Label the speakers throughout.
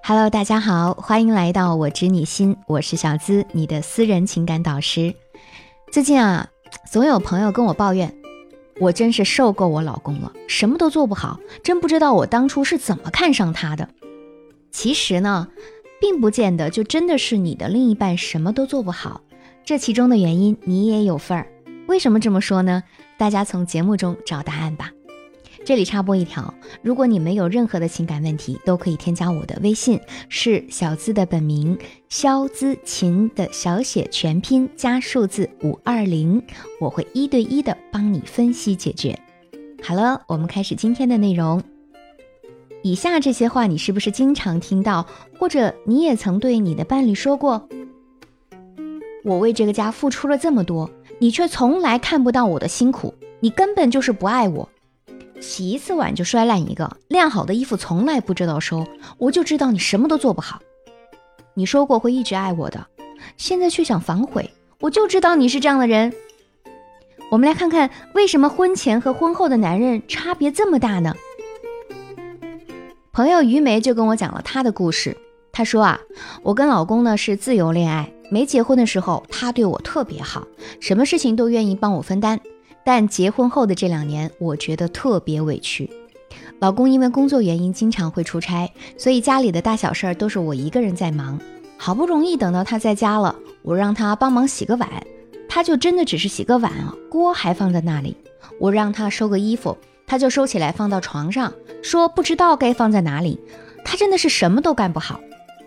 Speaker 1: Hello，大家好，欢迎来到我知你心，我是小资，你的私人情感导师。最近啊，总有朋友跟我抱怨，我真是受够我老公了，什么都做不好，真不知道我当初是怎么看上他的。其实呢，并不见得就真的是你的另一半什么都做不好，这其中的原因你也有份儿。为什么这么说呢？大家从节目中找答案吧。这里插播一条，如果你没有任何的情感问题，都可以添加我的微信，是小资的本名肖资琴的小写全拼加数字五二零，我会一对一的帮你分析解决。好了，我们开始今天的内容。以下这些话你是不是经常听到，或者你也曾对你的伴侣说过？我为这个家付出了这么多，你却从来看不到我的辛苦，你根本就是不爱我。洗一次碗就摔烂一个，晾好的衣服从来不知道收，我就知道你什么都做不好。你说过会一直爱我的，现在却想反悔，我就知道你是这样的人。我们来看看为什么婚前和婚后的男人差别这么大呢？朋友于梅就跟我讲了她的故事。她说啊，我跟老公呢是自由恋爱，没结婚的时候他对我特别好，什么事情都愿意帮我分担。但结婚后的这两年，我觉得特别委屈。老公因为工作原因经常会出差，所以家里的大小事儿都是我一个人在忙。好不容易等到他在家了，我让他帮忙洗个碗，他就真的只是洗个碗啊，锅还放在那里。我让他收个衣服，他就收起来放到床上，说不知道该放在哪里。他真的是什么都干不好。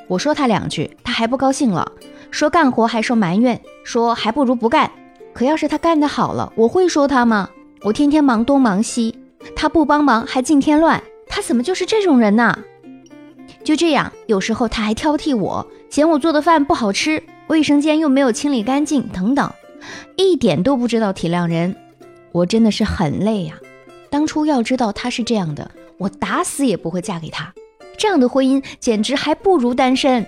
Speaker 1: 我说他两句，他还不高兴了，说干活还说埋怨，说还不如不干。可要是他干得好了，我会说他吗？我天天忙东忙西，他不帮忙还尽添乱，他怎么就是这种人呢？就这样，有时候他还挑剔我，嫌我做的饭不好吃，卫生间又没有清理干净，等等，一点都不知道体谅人。我真的是很累呀。当初要知道他是这样的，我打死也不会嫁给他。这样的婚姻简直还不如单身。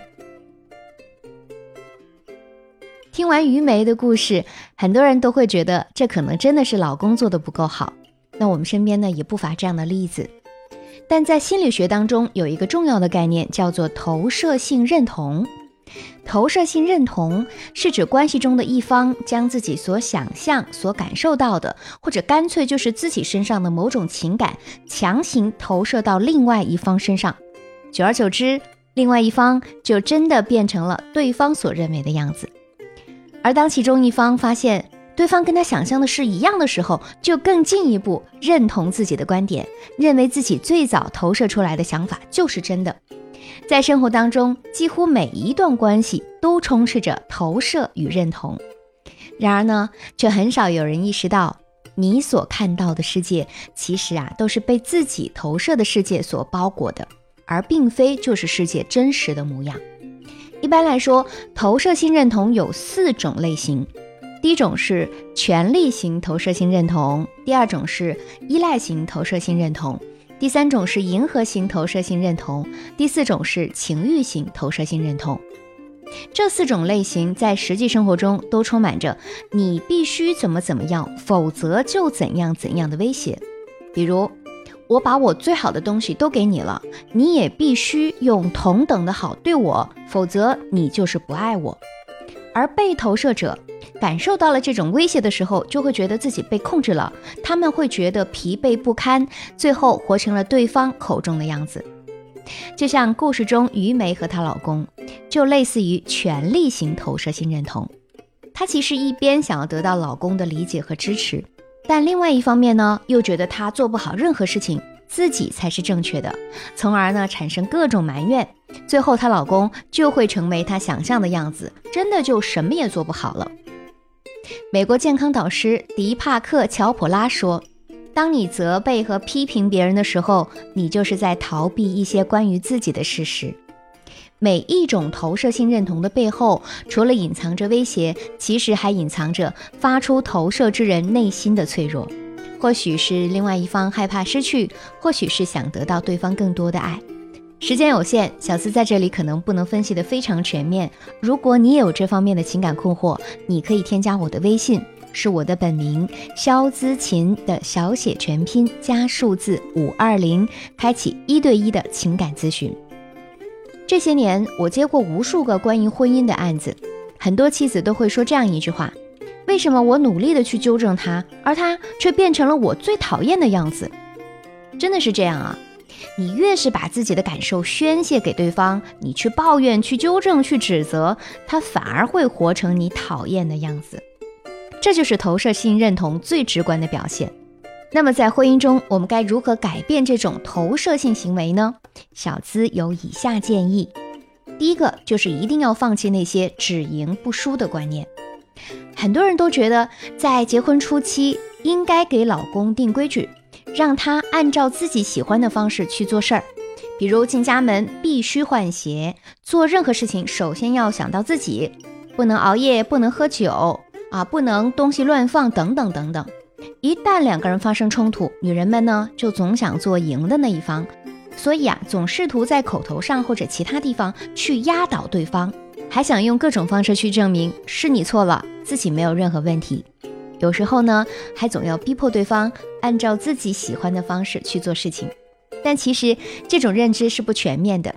Speaker 1: 听完于梅的故事，很多人都会觉得这可能真的是老公做的不够好。那我们身边呢也不乏这样的例子。但在心理学当中有一个重要的概念叫做投射性认同。投射性认同是指关系中的一方将自己所想象、所感受到的，或者干脆就是自己身上的某种情感，强行投射到另外一方身上。久而久之，另外一方就真的变成了对方所认为的样子。而当其中一方发现对方跟他想象的是一样的时候，就更进一步认同自己的观点，认为自己最早投射出来的想法就是真的。在生活当中，几乎每一段关系都充斥着投射与认同。然而呢，却很少有人意识到，你所看到的世界，其实啊，都是被自己投射的世界所包裹的，而并非就是世界真实的模样。一般来说，投射性认同有四种类型。第一种是权力型投射性认同，第二种是依赖型投射性认同，第三种是迎合型投射性认同，第四种是情欲型投射性认同。这四种类型在实际生活中都充满着“你必须怎么怎么样，否则就怎样怎样的”威胁，比如。我把我最好的东西都给你了，你也必须用同等的好对我，否则你就是不爱我。而被投射者感受到了这种威胁的时候，就会觉得自己被控制了，他们会觉得疲惫不堪，最后活成了对方口中的样子。就像故事中于梅和她老公，就类似于权力型投射性认同。她其实一边想要得到老公的理解和支持。但另外一方面呢，又觉得她做不好任何事情，自己才是正确的，从而呢产生各种埋怨，最后她老公就会成为她想象的样子，真的就什么也做不好了。美国健康导师迪帕克·乔普拉说：“当你责备和批评别人的时候，你就是在逃避一些关于自己的事实。”每一种投射性认同的背后，除了隐藏着威胁，其实还隐藏着发出投射之人内心的脆弱。或许是另外一方害怕失去，或许是想得到对方更多的爱。时间有限，小资在这里可能不能分析的非常全面。如果你也有这方面的情感困惑，你可以添加我的微信，是我的本名肖姿琴的小写全拼加数字五二零，开启一对一的情感咨询。这些年，我接过无数个关于婚姻的案子，很多妻子都会说这样一句话：为什么我努力的去纠正他，而他却变成了我最讨厌的样子？真的是这样啊！你越是把自己的感受宣泄给对方，你去抱怨、去纠正、去指责，他反而会活成你讨厌的样子。这就是投射性认同最直观的表现。那么在婚姻中，我们该如何改变这种投射性行为呢？小资有以下建议：第一个就是一定要放弃那些只赢不输的观念。很多人都觉得在结婚初期应该给老公定规矩，让他按照自己喜欢的方式去做事儿，比如进家门必须换鞋，做任何事情首先要想到自己，不能熬夜，不能喝酒啊，不能东西乱放等等等等。一旦两个人发生冲突，女人们呢就总想做赢的那一方，所以啊，总试图在口头上或者其他地方去压倒对方，还想用各种方式去证明是你错了，自己没有任何问题。有时候呢，还总要逼迫对方按照自己喜欢的方式去做事情。但其实这种认知是不全面的，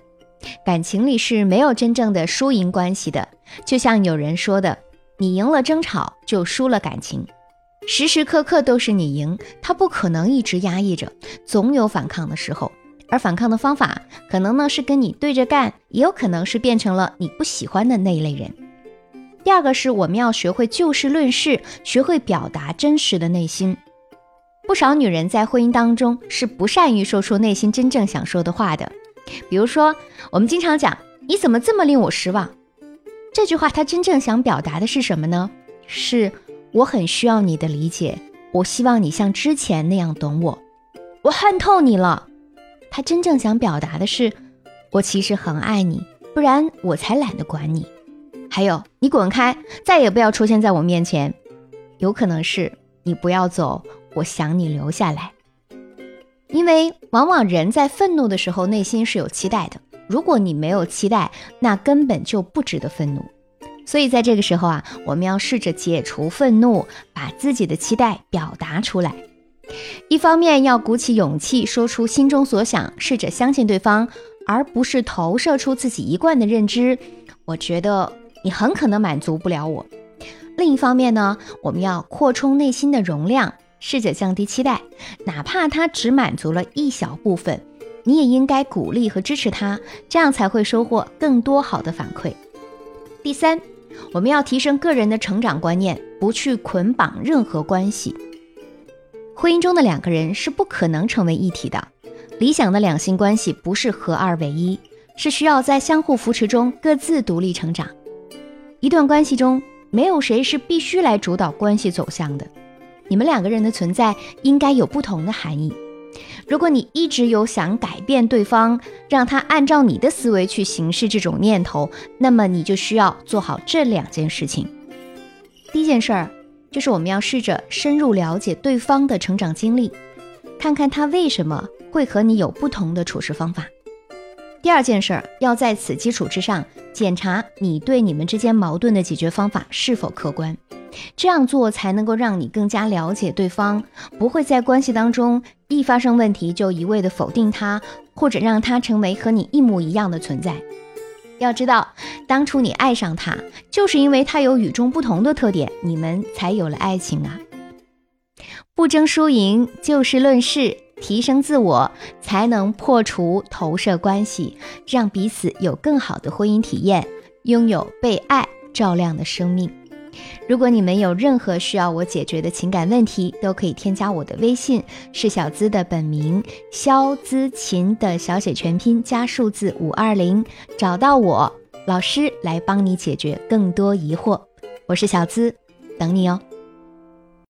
Speaker 1: 感情里是没有真正的输赢关系的。就像有人说的，你赢了争吵，就输了感情。时时刻刻都是你赢，他不可能一直压抑着，总有反抗的时候。而反抗的方法，可能呢是跟你对着干，也有可能是变成了你不喜欢的那一类人。第二个是我们要学会就事论事，学会表达真实的内心。不少女人在婚姻当中是不善于说出内心真正想说的话的。比如说，我们经常讲“你怎么这么令我失望”，这句话她真正想表达的是什么呢？是。我很需要你的理解，我希望你像之前那样懂我。我恨透你了。他真正想表达的是，我其实很爱你，不然我才懒得管你。还有，你滚开，再也不要出现在我面前。有可能是你不要走，我想你留下来。因为往往人在愤怒的时候，内心是有期待的。如果你没有期待，那根本就不值得愤怒。所以在这个时候啊，我们要试着解除愤怒，把自己的期待表达出来。一方面要鼓起勇气说出心中所想，试着相信对方，而不是投射出自己一贯的认知。我觉得你很可能满足不了我。另一方面呢，我们要扩充内心的容量，试着降低期待，哪怕他只满足了一小部分，你也应该鼓励和支持他，这样才会收获更多好的反馈。第三。我们要提升个人的成长观念，不去捆绑任何关系。婚姻中的两个人是不可能成为一体的。理想的两性关系不是合二为一，是需要在相互扶持中各自独立成长。一段关系中没有谁是必须来主导关系走向的，你们两个人的存在应该有不同的含义。如果你一直有想改变对方，让他按照你的思维去行事这种念头，那么你就需要做好这两件事情。第一件事儿就是我们要试着深入了解对方的成长经历，看看他为什么会和你有不同的处事方法。第二件事儿要在此基础之上检查你对你们之间矛盾的解决方法是否客观。这样做才能够让你更加了解对方，不会在关系当中一发生问题就一味的否定他，或者让他成为和你一模一样的存在。要知道，当初你爱上他，就是因为他有与众不同的特点，你们才有了爱情啊！不争输赢，就事论事，提升自我，才能破除投射关系，让彼此有更好的婚姻体验，拥有被爱照亮的生命。如果你们有任何需要我解决的情感问题，都可以添加我的微信，是小资的本名肖资琴的小写全拼加数字五二零，找到我，老师来帮你解决更多疑惑。我是小资，等你哦。